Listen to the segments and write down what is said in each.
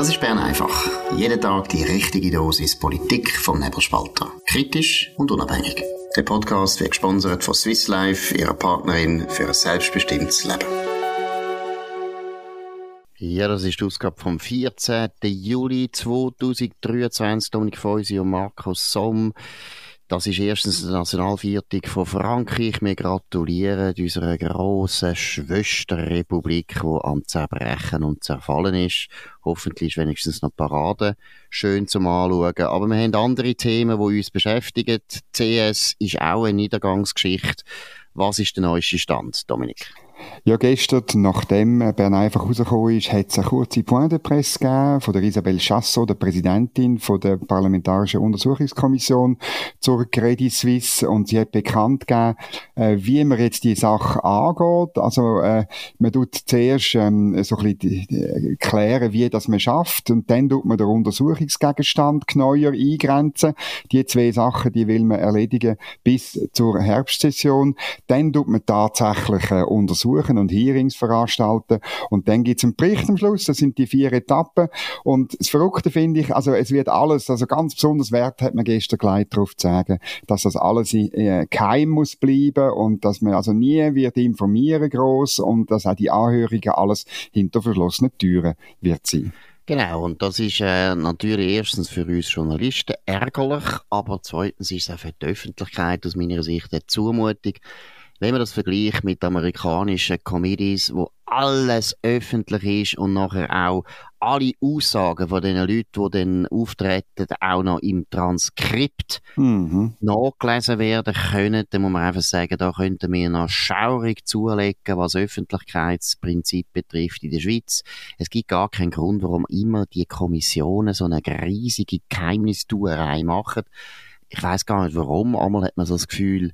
Das ist Bern einfach. Jeden Tag die richtige Dosis Politik vom Nebelspalter. Kritisch und unabhängig. Der Podcast wird gesponsert von Swiss Life, ihrer Partnerin für ein selbstbestimmtes Leben. Ja, das ist die Ausgabe vom 14. Juli 2023. Dominik Feusi und Markus Somm. Das ist erstens die Nationalviertung von Frankreich. Wir gratulieren unserer grossen Schwesterrepublik, die am Zerbrechen und Zerfallen ist. Hoffentlich ist wenigstens noch Parade schön zum Anschauen. Aber wir haben andere Themen, die uns beschäftigen. Die CS ist auch eine Niedergangsgeschichte. Was ist der neueste Stand, Dominik? Ja, gestern, nachdem Bern einfach rausgekommen ist, hat es eine kurze Point de Presse gegeben von der Isabelle Chassot, der Präsidentin von der Parlamentarischen Untersuchungskommission zur Credit Suisse und sie hat bekannt gegeben, äh, wie man jetzt die Sache angeht. Also, äh, man tut zuerst ähm, so ein bisschen klären, wie das man schafft und dann tut man den Untersuchungsgegenstand genauer eingrenzen. Die zwei Sachen, die will man erledigen bis zur Herbstsession. Dann tut man tatsächlich äh, untersuchen besuchen und Hearings veranstalten. Und dann gibt's einen Bericht am Schluss, das sind die vier Etappen. Und das Verrückte finde ich, also es wird alles, also ganz besonders Wert hat man gestern gleich darauf zu sagen, dass das alles äh, geheim muss bleiben und dass man also nie wird informieren groß und dass auch die Anhörigen alles hinter verschlossenen Türen wird sein. Genau, und das ist äh, natürlich erstens für uns Journalisten ärgerlich, aber zweitens ist es auch für die Öffentlichkeit aus meiner Sicht eine Zumutung, wenn man das vergleicht mit amerikanischen Comedies, wo alles öffentlich ist und nachher auch alle Aussagen von den Leuten, die dann auftreten, auch noch im Transkript mhm. nachgelesen werden können, dann muss man einfach sagen, da könnten wir noch schaurig zulegen, was Öffentlichkeitsprinzip betrifft in der Schweiz. Es gibt gar keinen Grund, warum immer die Kommissionen so eine riesige Geheimnistuerei machen. Ich weiß gar nicht warum, einmal hat man so das Gefühl,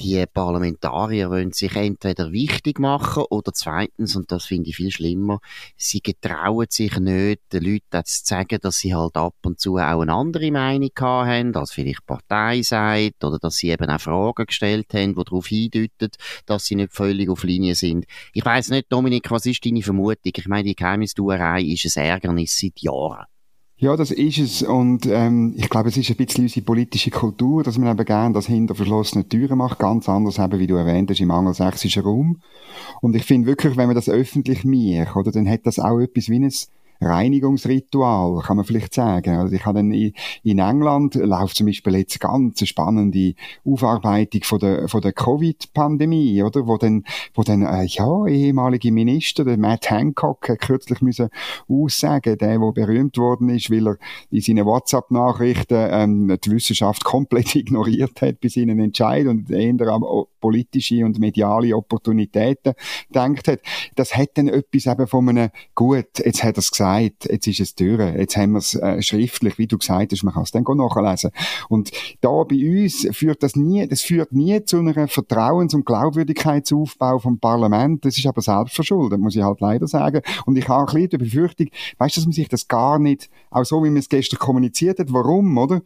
die Parlamentarier wollen sich entweder wichtig machen oder zweitens, und das finde ich viel schlimmer, sie getrauen sich nicht, den Leuten zu sagen, dass sie halt ab und zu auch eine andere Meinung haben, als vielleicht Partei sagt, oder dass sie eben auch Fragen gestellt haben, die darauf hindeuten, dass sie nicht völlig auf Linie sind. Ich weiß nicht, Dominik, was ist deine Vermutung? Ich meine, die Geheimnistuerei ist ein Ärgernis seit Jahren. Ja, das ist es. Und ähm, ich glaube, es ist ein bisschen unsere politische Kultur, dass man eben gerne das hinter verschlossenen Türen macht. Ganz anders eben, wie du erwähnt hast, im angelsächsischen Raum. Und ich finde wirklich, wenn man das öffentlich macht, oder, dann hat das auch etwas wie ein Reinigungsritual, kann man vielleicht sagen. Also ich habe in, in England läuft zum Beispiel jetzt ganz eine spannende Aufarbeitung von der, von der Covid-Pandemie, oder? Wo dann, wo dann, äh, ja, ehemalige Minister, der Matt Hancock, hat kürzlich müssen aussagen, der, der berühmt worden ist, weil er in seinen WhatsApp-Nachrichten, ähm, die Wissenschaft komplett ignoriert hat bei seinen Entscheidungen und eher politische und mediale Opportunitäten denkt hat. Das hat dann etwas eben von einem, gut, jetzt hat er es gesagt, jetzt ist es durch, jetzt haben wir es äh, schriftlich, wie du gesagt hast, man kann es dann nachlesen. Und da bei uns führt das nie, das führt nie zu einem Vertrauens- und Glaubwürdigkeitsaufbau vom Parlament. Das ist aber selbstverschuldet, muss ich halt leider sagen. Und ich habe ein bisschen die Befürchtung, weißt du, dass man sich das gar nicht, auch so wie man es gestern kommuniziert hat, warum, oder?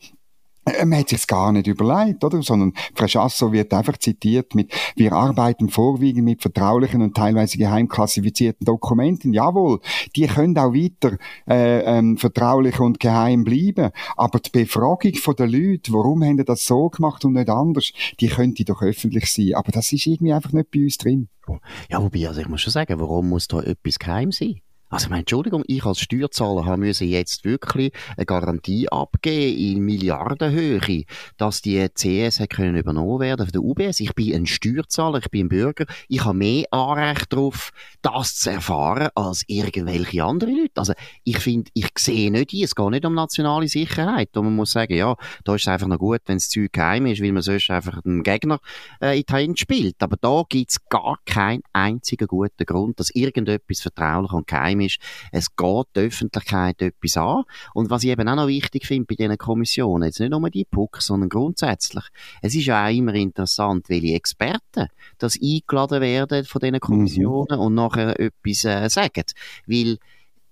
Man hat sich gar nicht überlegt, oder? Sondern Frau wird einfach zitiert mit, wir arbeiten vorwiegend mit vertraulichen und teilweise geheim klassifizierten Dokumenten. Jawohl, die können auch weiter äh, ähm, vertraulich und geheim bleiben. Aber die Befragung von den Leuten, warum haben die das so gemacht und nicht anders, die könnte doch öffentlich sein. Aber das ist irgendwie einfach nicht bei uns drin. Ja, wobei, also ich muss schon sagen, warum muss da etwas geheim sein? Also, meine, Entschuldigung, ich als Steuerzahler habe müssen jetzt wirklich eine Garantie abgeben in Milliardenhöhe, dass die CS können übernommen werden von der UBS. Ich bin ein Steuerzahler, ich bin ein Bürger. Ich habe mehr Anrecht darauf, das zu erfahren, als irgendwelche andere Leute. Also, ich finde, ich sehe nicht ein, es geht nicht um nationale Sicherheit. Und man muss sagen, ja, da ist es einfach noch gut, wenn das Zeug geheim ist, weil man sonst einfach den Gegner äh, in die Hand spielt. Aber da gibt es gar keinen einzigen guten Grund, dass irgendetwas vertraulich und geheim Problem ist, es geht die Öffentlichkeit etwas an. Und was ich eben auch noch wichtig finde bei diesen Kommissionen, jetzt nicht nur die PUC, sondern grundsätzlich, es ist ja auch immer interessant, welche Experten das eingeladen werden von diesen Kommissionen mhm. und nachher etwas äh, sagen. Weil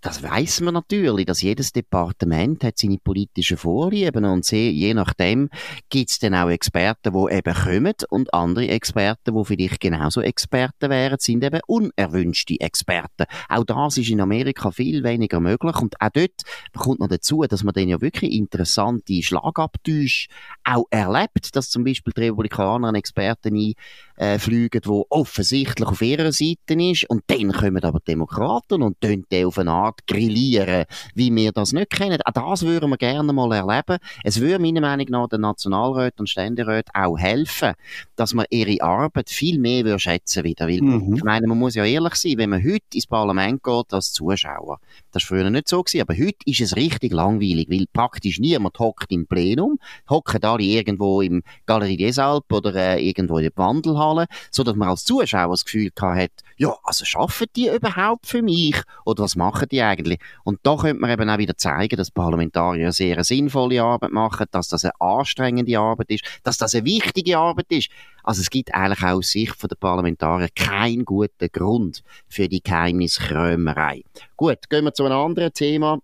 das weiß man natürlich, dass jedes Departement hat seine politischen Vorlieben und je nachdem gibt es dann auch Experten, die eben kommen und andere Experten, die vielleicht genauso Experten wären, sind eben unerwünschte Experten. Auch das ist in Amerika viel weniger möglich und auch dort kommt noch dazu, dass man dann ja wirklich interessante Schlagabtäusche auch erlebt, dass zum Beispiel die Republikaner einen Experten einfliegen, der offensichtlich auf ihrer Seite ist und dann kommen aber die Demokraten und tun auf eine Art Art grillieren, wie wir das nicht kennen. Auch das würden wir gerne mal erleben. Es würde meiner Meinung nach den Nationalräten und Ständeräten auch helfen, dass man ihre Arbeit viel mehr würde schätzen wieder. Weil, mhm. ich meine, man muss ja ehrlich sein, wenn man heute ins Parlament geht als Zuschauer, das war früher nicht so gewesen, aber heute ist es richtig langweilig, weil praktisch niemand hockt im Plenum, hocken alle irgendwo im Galerie des Alpes oder äh, irgendwo in der Wandelhalle, so dass man als Zuschauer das Gefühl hat, ja, also schaffen die überhaupt für mich? Oder was machen die eigentlich? Und da könnte man eben auch wieder zeigen, dass Parlamentarier sehr eine sinnvolle Arbeit machen, dass das eine anstrengende Arbeit ist, dass das eine wichtige Arbeit ist. Also es gibt eigentlich auch aus Sicht der Parlamentarier keinen guten Grund für die Geheimniskrömerei. Gut, gehen wir zu einem anderen Thema.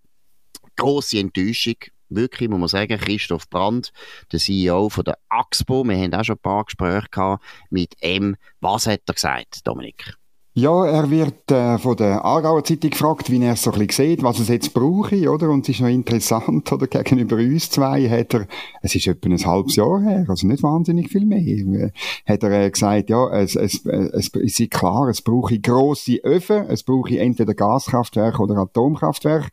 Grosse Enttäuschung wirklich, muss man sagen, Christoph Brandt, der CEO von der AXPO. Wir haben auch schon ein paar Gespräche gehabt mit ihm. Was hat er gesagt, Dominik? Ja, er wird äh, von der Aargauer Zeitung gefragt, wie er es so ein bisschen sieht, was es jetzt brauche, oder? Und es ist noch interessant, oder? Gegenüber uns zwei hat er, es ist etwa ein halbes Jahr her, also nicht wahnsinnig viel mehr, äh, hat er äh, gesagt, ja, es, es, es ist klar, es brauche grosse Öfen, es brauche entweder Gaskraftwerke oder Atomkraftwerke,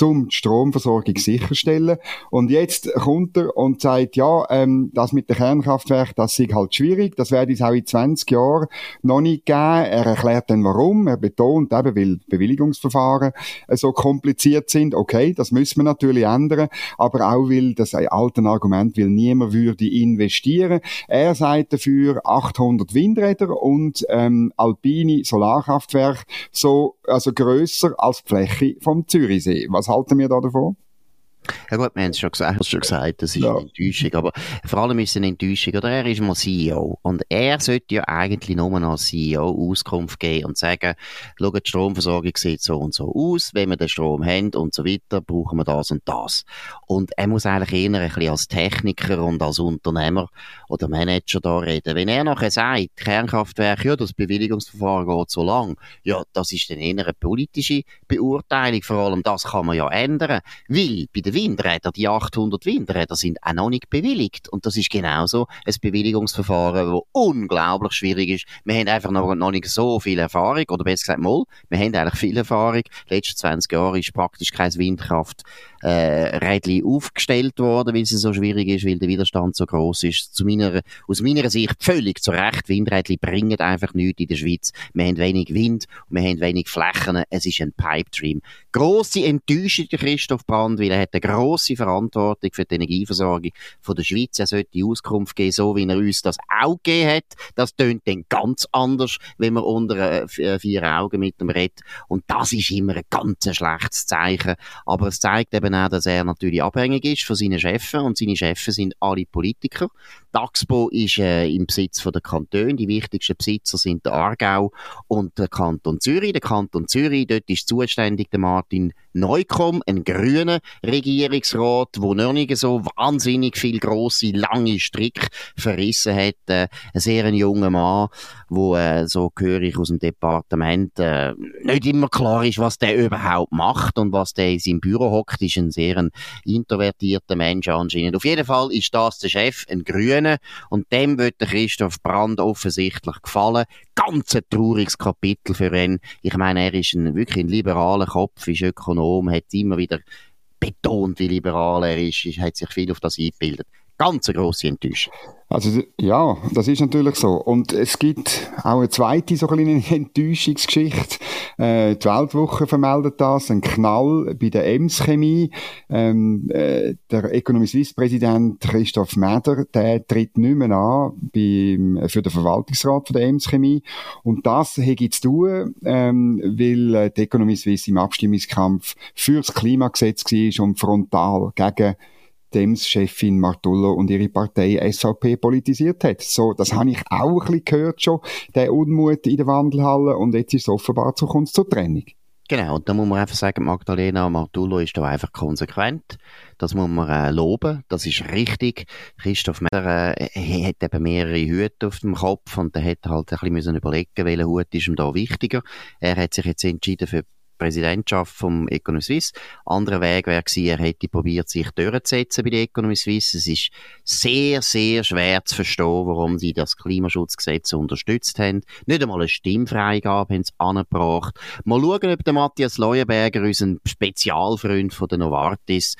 um die Stromversorgung sicherstellen. Und jetzt kommt er und sagt, ja, ähm, das mit den Kernkraftwerken, das ist halt schwierig, das werde es auch in 20 Jahren noch nicht geben. Er erklärt dann warum. Er betont eben, weil Bewilligungsverfahren äh, so kompliziert sind. Okay, das müssen wir natürlich ändern. Aber auch, weil das ein altes Argument, weil niemand würde investieren. Er sagt dafür 800 Windräder und ähm, alpine Solarkraftwerke so, also grösser als die Fläche vom Zürichsee. Was halten wir da davon? Ja gut, wir haben es schon gesagt, schon gesagt, das ist ja. eine Enttäuschung, aber vor allem ist es eine Enttäuschung, oder er ist mal CEO und er sollte ja eigentlich nur noch als CEO Auskunft geben und sagen, schau, die Stromversorgung sieht so und so aus, wenn wir den Strom haben und so weiter, brauchen wir das und das. Und er muss eigentlich eher ein bisschen als Techniker und als Unternehmer oder Manager da reden. Wenn er nachher sagt, Kernkraftwerk, ja, das Bewilligungsverfahren geht so lang, ja, das ist dann eher eine politische Beurteilung, vor allem das kann man ja ändern, weil bei der die Windräder, die 800 Windräder sind auch noch nicht bewilligt. Und das ist genauso ein Bewilligungsverfahren, das unglaublich schwierig ist. Wir haben einfach noch, noch nicht so viel Erfahrung, oder besser gesagt mal, wir haben eigentlich viel Erfahrung. Die letzten 20 Jahre ist praktisch kein Windkraft äh, Rädchen aufgestellt worden, weil es so schwierig ist, weil der Widerstand so groß ist. Zu meiner, aus meiner Sicht völlig zu Recht. Windrädchen bringen einfach nichts in der Schweiz. Wir haben wenig Wind, wir haben wenig Flächen. Es ist ein Pipe Dream. Grosse Enttäuschung Christoph Brand, weil er hat eine grosse Verantwortung für die Energieversorgung von der Schweiz. Er sollte die Auskunft geben, so wie er uns das auch gegeben hat. Das tönt dann ganz anders, wenn man unter äh, vier Augen mit dem redet. Und das ist immer ein ganz schlechtes Zeichen. Aber es zeigt eben auch, dass er natürlich abhängig ist von seinen Chefen und seine Chefs sind alle Politiker. Daxpo ist äh, im Besitz von der Kantone. Die wichtigsten Besitzer sind der Aargau und der Kanton Zürich. Der Kanton Zürich, dort ist zuständig der Martin Neukomm, ein grüner Regierungsrat, wo noch nicht so wahnsinnig viel grosse, lange Strick verrissen hat. Äh, ein sehr junger Mann, wo äh, so höre ich aus dem Departement äh, nicht immer klar ist, was der überhaupt macht und was der in seinem Büro hockt, ist ein sehr ein introvertierter Mensch anscheinend. Auf jeden Fall ist das der Chef, ein Grüner. Und dem wird der Christoph Brand offensichtlich gefallen. Ganz ein trauriges Kapitel für ihn. Ich meine, er ist ein, wirklich ein liberaler Kopf, ist Ökonom, hat immer wieder betont, wie liberal er ist, hat sich viel auf das eingebildet. Ganz grosse Enttäuschung. Also ja, das ist natürlich so. Und es gibt auch eine zweite so eine Enttäuschungsgeschichte. Äh, die Weltwoche vermeldet das, ein Knall bei der Ems Chemie. Ähm, äh, der Economy Suisse Präsident Christoph Meder, der tritt nicht mehr an beim, für den Verwaltungsrat von der Ems Chemie. Und das hätte zu tun, ähm, weil äh, die Economy Suisse im Abstimmungskampf fürs Klimagesetz war und frontal gegen Dems-Chefin Martullo und ihre Partei SVP politisiert hat. So, das habe ich auch ein bisschen gehört schon, der Unmut in der Wandelhalle und jetzt ist es offenbar zu Kunst zur Trennung. Genau, und da muss man einfach sagen, Magdalena Martullo ist da einfach konsequent. Das muss man äh, loben, das ist richtig. Christoph Meder äh, hat eben mehrere Hüte auf dem Kopf und der hat halt ein bisschen müssen überlegen, welcher Hut ist ihm da wichtiger. Er hat sich jetzt entschieden für Präsidentschaft vom Economy Suisse. Anderer Weg wäre gewesen, er hätte probiert, sich durchzusetzen bei der Economy Suisse. Es ist sehr, sehr schwer zu verstehen, warum sie das Klimaschutzgesetz unterstützt haben. Nicht einmal eine Stimmfreigabe haben sie angebracht. Mal schauen, ob der Matthias Leuenberger, unser Spezialfreund von der Novartis,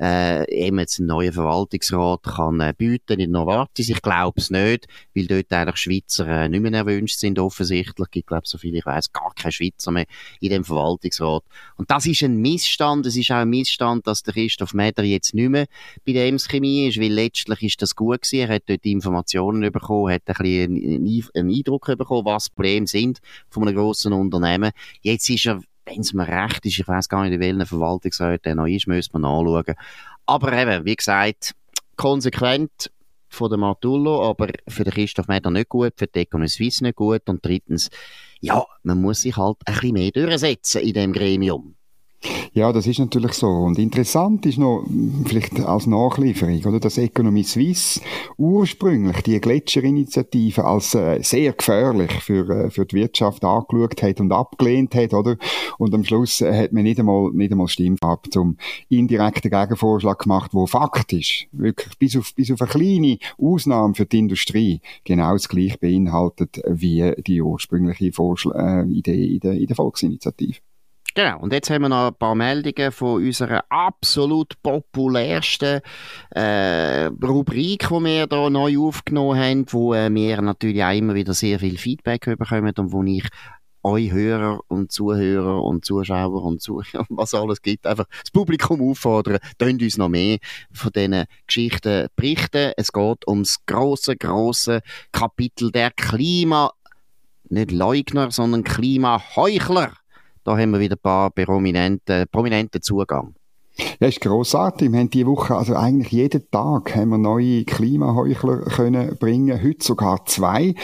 äh, eben jetzt einen neuen Verwaltungsrat kann äh, bieten in Novartis. Ich glaube es nicht, weil dort eigentlich Schweizer äh, nicht mehr erwünscht sind offensichtlich. Ich glaube, so viel ich weiß, gar keine Schweizer mehr in dem Verwaltungsrat Verwaltungsrat. Und das ist ein Missstand. Es ist auch ein Missstand, dass der Christoph Meder jetzt nicht mehr bei der Ems Chemie ist, weil letztlich ist das gut gewesen. Er hat dort Informationen bekommen, hat ein bisschen einen Eindruck bekommen, was die Probleme sind von einem grossen Unternehmen. Jetzt ist er wenn es mir recht ist, ich weiß gar nicht, in welchen Verwaltungsrat er noch ist, müsste man anschauen. Aber eben, wie gesagt, konsequent von der Martullo, aber für den Christoph Meder nicht gut, für die Economy Suisse nicht gut und drittens ja, man muss sich halt ein bisschen mehr durchsetzen in dem Gremium. Ja, das ist natürlich so. Und interessant ist noch, vielleicht als Nachlieferung, oder, dass Economie Suisse ursprünglich die Gletscherinitiative als äh, sehr gefährlich für, äh, für die Wirtschaft angeschaut hat und abgelehnt hat, oder? Und am Schluss äh, hat man nicht einmal, nicht einmal Stimmfarbe zum indirekten Gegenvorschlag gemacht, wo faktisch wirklich bis auf, bis auf eine kleine Ausnahme für die Industrie genau das gleiche beinhaltet wie die ursprüngliche Vorschl äh, Idee in der, in der Volksinitiative. Genau, und jetzt haben wir noch ein paar Meldungen von unserer absolut populärsten äh, Rubrik, die wir hier neu aufgenommen haben, wo äh, wir natürlich auch immer wieder sehr viel Feedback bekommen und wo ich euch Hörer und Zuhörer und Zuschauer und Zuhörer, was alles gibt, einfach das Publikum auffordern, könnt uns noch mehr von diesen Geschichten berichten. Es geht ums große, große Kapitel der Klima, nicht Leugner, sondern Klimaheuchler. Da haben wir wieder ein paar prominente, prominente Zugang. Ja, ist grossartig. Wir haben diese Woche, also eigentlich jeden Tag haben wir neue Klimaheuchler können bringen. Heute sogar zwei.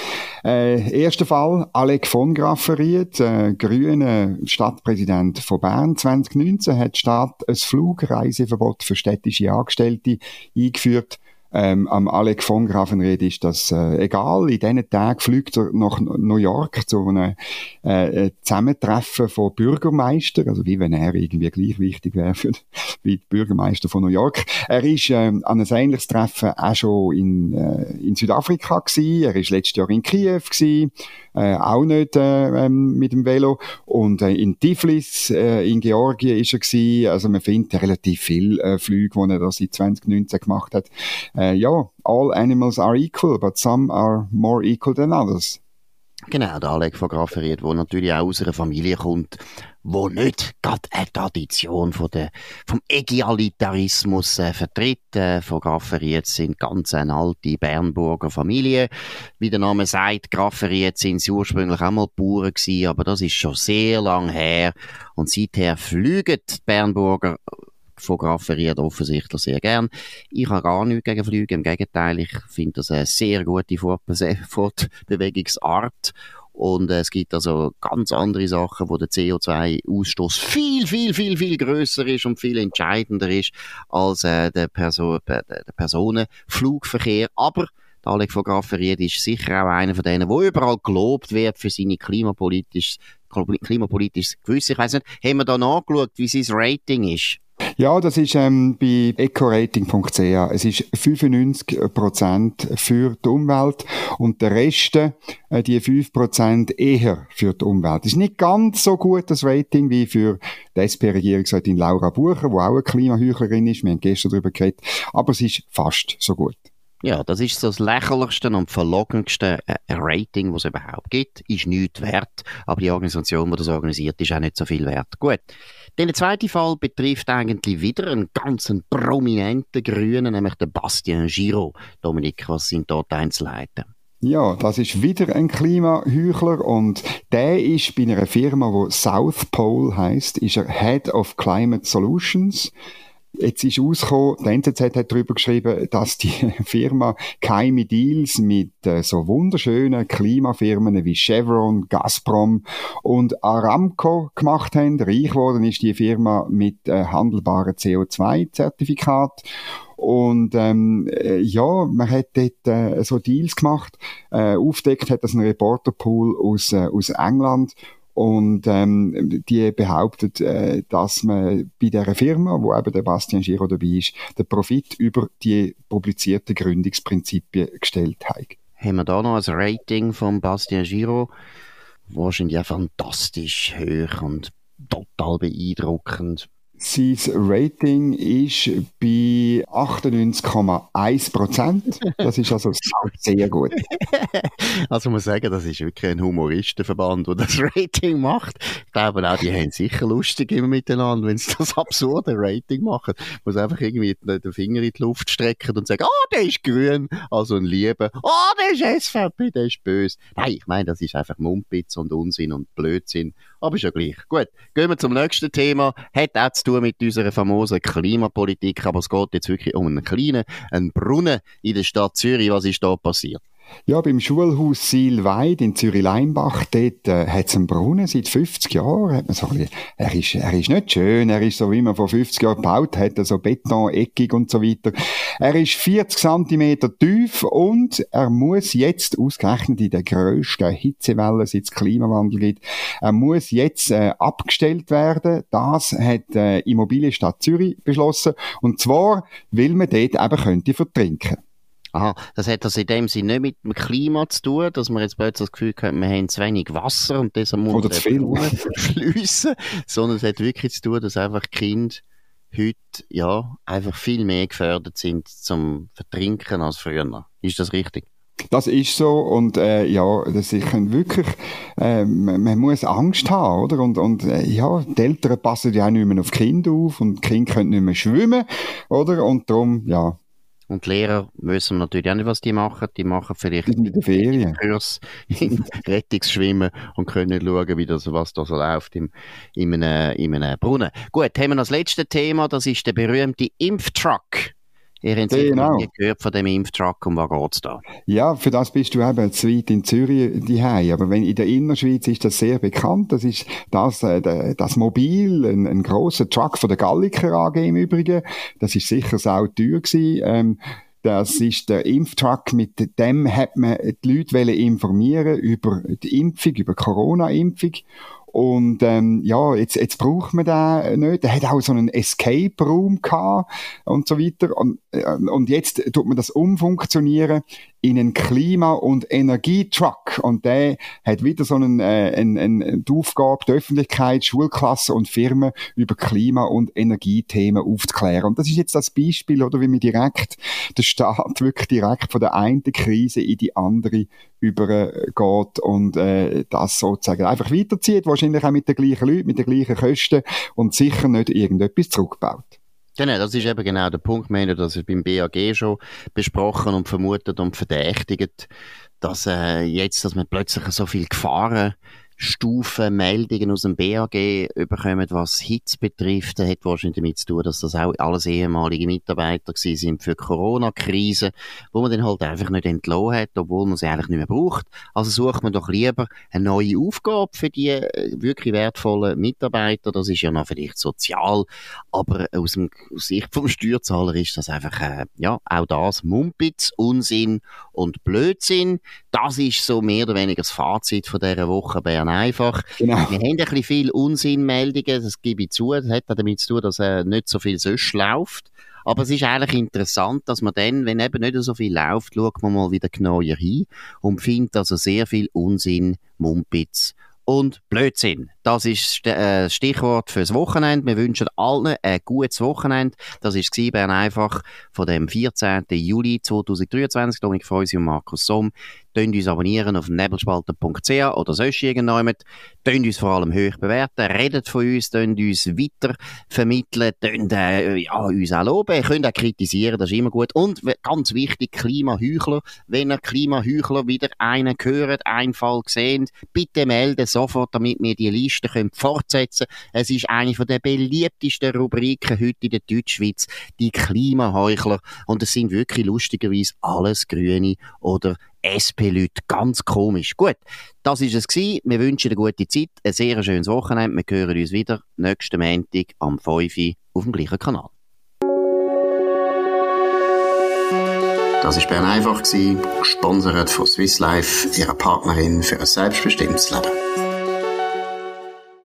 Äh, erster Fall, Alec von Grafferiet, äh, grüner Stadtpräsident von Bern 2019, hat die Stadt ein Flugreiseverbot für städtische Angestellte eingeführt ähm, am Alec von Grafenried ist das äh, egal. In diesen Tagen fliegt er nach New York zu einem äh, äh Zusammentreffen von Bürgermeistern, also wie wenn er irgendwie gleich wichtig wäre für, wie die Bürgermeister von New York. Er ist ähm, an einem ähnliches Treffen auch schon in, äh, in Südafrika gewesen. Er ist letztes Jahr in Kiew gewesen äh, auch nicht äh, ähm, mit dem Velo. Und äh, in Tiflis äh, in Georgien ist er gewesen. Also man findet relativ viel äh, Flüge, die er da seit 2019 gemacht hat. Äh, ja, all animals are equal, but some are more equal than others. Genau, der Alec fotografiert, der natürlich auch aus einer Familie kommt, wo nicht gerade eine Tradition von der, vom Egalitarismus äh, vertritt. Äh, fotografiert sind ganz eine alte Bernburger Familie. Wie der Name sagt, Grafferiet sind sie ursprünglich auch mal Bauern gewesen, aber das ist schon sehr lang her. Und seither fliegen die Bernburger fotografiert offensichtlich sehr gern. Ich habe gar nichts gegen Flüge, im Gegenteil, ich finde das eine sehr gute Fortbewegungsart und äh, es gibt also ganz andere Sachen, wo der CO2-Ausstoß viel, viel, viel, viel größer ist und viel entscheidender ist als äh, der, Perso der Personenflugverkehr. Aber der Alec von Grafferied ist sicher auch einer von denen, der überall gelobt wird für seine klimapolitisches klimapolitisches Gewissen. Ich weiß nicht, haben wir da nachgeschaut, wie sein Rating ist? Ja, das ist ähm, bei ecorating.ch. Es ist 95% für die Umwelt und der Rest, äh, die 5% eher für die Umwelt. Das ist nicht ganz so gut das Rating wie für die SP-Regierungsrätin Laura Bucher, die auch eine Klimaheuchlerin ist. Wir haben gestern darüber geredet. Aber es ist fast so gut. Ja, das ist so das lächerlichste und verlogenste äh, Rating, was es überhaupt gibt. Ist nichts wert, aber die Organisation, die das organisiert, ist auch nicht so viel wert. Gut. Der zweite Fall betrifft eigentlich wieder einen ganz prominenten Grünen, nämlich den Bastien Giraud. Dominik, was sind dort Einzelheiten? Ja, das ist wieder ein Klimaheuchler und der ist bei einer Firma, wo South Pole heißt, ist er Head of Climate Solutions Jetzt ist rausgekommen, der NZZ hat darüber geschrieben, dass die Firma geheime Deals mit äh, so wunderschönen Klimafirmen wie Chevron, Gazprom und Aramco gemacht haben. Reich geworden ist die Firma mit äh, handelbaren CO2-Zertifikat. Und ähm, äh, ja, man hat dort äh, so Deals gemacht. Äh, aufdeckt hat das ein Reporterpool aus, äh, aus England. Und ähm, die behauptet, äh, dass man bei dieser Firma, wo eben der Bastian Giro dabei ist, den Profit über die publizierten Gründungsprinzipien gestellt hat. Haben wir da noch ein Rating von Bastian Giro? Wahrscheinlich auch fantastisch hoch und total beeindruckend. Sein Rating ist bei 98,1 Prozent. Das ist also sehr gut. also muss sagen, das ist wirklich ein Humoristenverband, der das Rating macht. Ich glaube auch, die haben sicher lustig immer miteinander, wenn sie das absurde Rating machen. Muss einfach irgendwie den Finger in die Luft strecken und sagen, oh, der ist grün, also ein Lieber. Oh, der ist SVP, der ist böse. Nein, ich meine, das ist einfach Mumpitz und Unsinn und Blödsinn aber ist ja gleich. Gut, gehen wir zum nächsten Thema. Hat auch zu tun mit unserer famosen Klimapolitik, aber es geht jetzt wirklich um einen kleinen einen Brunnen in der Stadt Zürich. Was ist da passiert? Ja, beim Schulhaus Silweid in Zürich-Leimbach, dort äh, hat es einen Brunnen seit 50 Jahren. Hat man so ein bisschen, er, ist, er ist nicht schön, er ist so, wie man vor 50 Jahren gebaut hat, so betoneckig und so weiter. Er ist 40 Zentimeter tief und er muss jetzt, ausgerechnet in der grössten Hitzewelle, seit es Klimawandel gibt, er muss jetzt äh, abgestellt werden. Das hat äh, Immobilienstadt Zürich beschlossen. Und zwar, weil man dort eben könnte vertrinken. Aha, das hat das in dem Sinne nicht mit dem Klima zu tun, dass man jetzt plötzlich das Gefühl hat, wir haben zu wenig Wasser und deshalb muss zu viel. schliessen, sondern es hat wirklich zu tun, dass einfach Kinder heute ja einfach viel mehr gefördert sind zum Vertrinken als früher. Ist das richtig? Das ist so und äh, ja, das ist wirklich, äh, man, man, muss Angst haben, oder? Und, und äh, ja, die Eltern passen ja auch nicht mehr auf die Kinder auf und die Kinder können nicht mehr schwimmen, oder? Und darum, ja, und Lehrer wissen natürlich auch nicht, was die machen. Die machen vielleicht Ferien. Kurs in Rettungsschwimmen und können schauen, wie das, was da so läuft im, in, einem, in einem Brunnen. Gut, haben wir das letzte Thema, das ist der berühmte Impftruck. Ihr habt genau. gehört von dem Impftruck, um was geht's da? Ja, für das bist du eben zu weit in Zürich daheim. Aber wenn, in der Innerschweiz ist das sehr bekannt. Das ist das, äh, das Mobil, ein, ein grosser Truck von der Galliker AG im Übrigen. Das ist sicher sau teuer gewesen. Ähm, das ist der Impftruck, mit dem hat man die Leute informieren über die Impfung, über Corona-Impfung. Und ähm, ja, jetzt, jetzt braucht man den nicht. Der hat auch so einen Escape Room gehabt und so weiter. Und, äh, und jetzt tut man das umfunktionieren in einen Klima- und Energietruck. Und der hat wieder so einen, äh, einen, einen, die Aufgabe, die Öffentlichkeit, Schulklassen und Firmen über Klima- und Energiethemen aufzuklären. Und das ist jetzt das Beispiel, oder wie man direkt, der Staat wirklich direkt von der einen Krise in die andere übergeht und äh, das sozusagen einfach weiterzieht, wahrscheinlich auch mit den gleichen Leuten, mit den gleichen Kosten und sicher nicht irgendetwas zurückbaut. Genau, das ist eben genau der Punkt. Wir haben das beim BAG schon besprochen und vermutet und verdächtigt, dass äh, jetzt, dass man plötzlich so viel Gefahren Stufen Meldungen aus dem BAG bekommen, was Hitze betrifft, hat wahrscheinlich damit zu tun, dass das auch alles ehemalige Mitarbeiter gewesen sind für Corona-Krise, wo man dann halt einfach nicht entlohnt hat, obwohl man sie eigentlich nicht mehr braucht. Also sucht man doch lieber eine neue Aufgabe für die äh, wirklich wertvollen Mitarbeiter. Das ist ja noch vielleicht sozial, aber aus, dem, Sicht vom Steuerzahler ist das einfach, äh, ja, auch das Mumpitz, Unsinn und Blödsinn. Das ist so mehr oder weniger das Fazit von dieser Woche Bern einfach. Genau. Wir haben ein bisschen viel Unsinnmeldungen, das gebe ich zu. Das hat damit zu tun, dass äh, nicht so viel sonst läuft. Aber es ist eigentlich interessant, dass man dann, wenn eben nicht so viel läuft, schaut man mal wieder genauer hin und findet also sehr viel Unsinn, Mumpitz und Blödsinn. Das ist das äh, Stichwort fürs Wochenende. Wir wünschen allen ein gutes Wochenende. Das ist Bern einfach von dem 14. Juli 2023. Dominik Feusi und Markus Somm. Tönt uns abonnieren auf nebelspalter.ch oder sonst irgendjemand. Tönt uns vor allem hoch bewerten, redet von uns, tönt uns weiter vermitteln, tönt äh, ja, uns auch loben, ihr könnt auch kritisieren, das ist immer gut. Und ganz wichtig, Klimaheuchler, wenn ihr Klimaheuchler wieder einen hört, einen Fall gesehen, bitte melden sofort, damit wir die Liste können fortsetzen können. Es ist eine der beliebtesten Rubriken heute in der Deutschschweiz, die Klimaheuchler. Und es sind wirklich lustigerweise alles Grüne oder SP-Leute. Ganz komisch. Gut, das ist es gewesen. Wir wünschen eine gute Zeit, ein sehr schönes Wochenende. Wir hören uns wieder nächsten Montag am 5 Uhr auf dem gleichen Kanal. Das war Bern einfach, gesponsert von Swiss Life, ihrer Partnerin für ein selbstbestimmtes Leben.